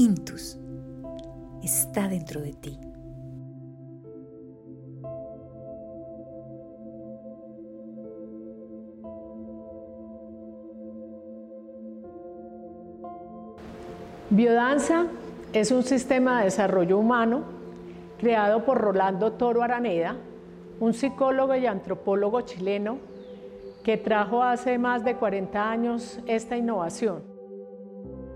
Intus está dentro de ti. Biodanza es un sistema de desarrollo humano creado por Rolando Toro Araneda, un psicólogo y antropólogo chileno que trajo hace más de 40 años esta innovación.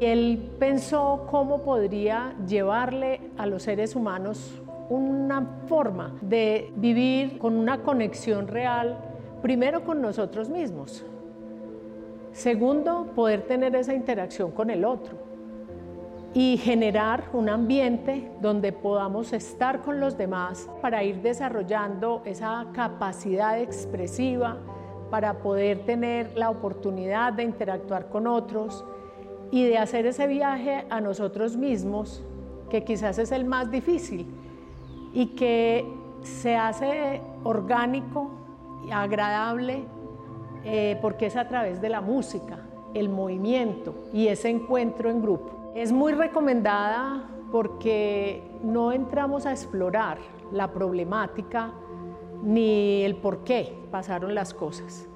Él pensó cómo podría llevarle a los seres humanos una forma de vivir con una conexión real, primero con nosotros mismos. Segundo, poder tener esa interacción con el otro y generar un ambiente donde podamos estar con los demás para ir desarrollando esa capacidad expresiva, para poder tener la oportunidad de interactuar con otros y de hacer ese viaje a nosotros mismos, que quizás es el más difícil y que se hace orgánico, agradable, eh, porque es a través de la música, el movimiento y ese encuentro en grupo. Es muy recomendada porque no entramos a explorar la problemática ni el por qué pasaron las cosas.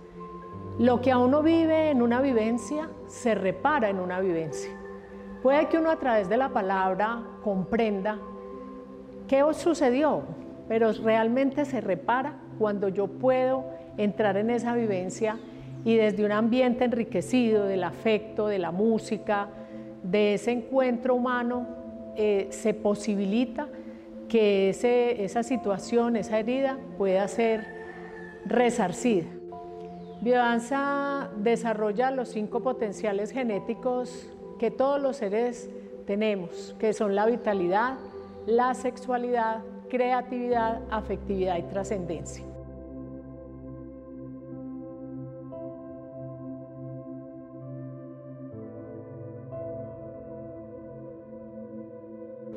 Lo que a uno vive en una vivencia se repara en una vivencia. Puede que uno a través de la palabra comprenda qué os sucedió, pero realmente se repara cuando yo puedo entrar en esa vivencia y desde un ambiente enriquecido del afecto, de la música, de ese encuentro humano eh, se posibilita que esa situación, esa herida pueda ser resarcida. Biodanza desarrolla los cinco potenciales genéticos que todos los seres tenemos, que son la vitalidad, la sexualidad, creatividad, afectividad y trascendencia.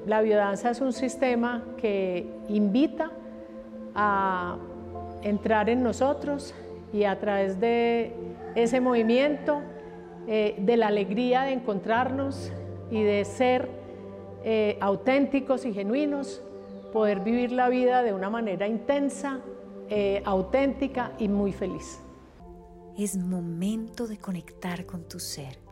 La biodanza es un sistema que invita a entrar en nosotros y a través de ese movimiento, eh, de la alegría de encontrarnos y de ser eh, auténticos y genuinos, poder vivir la vida de una manera intensa, eh, auténtica y muy feliz. Es momento de conectar con tu ser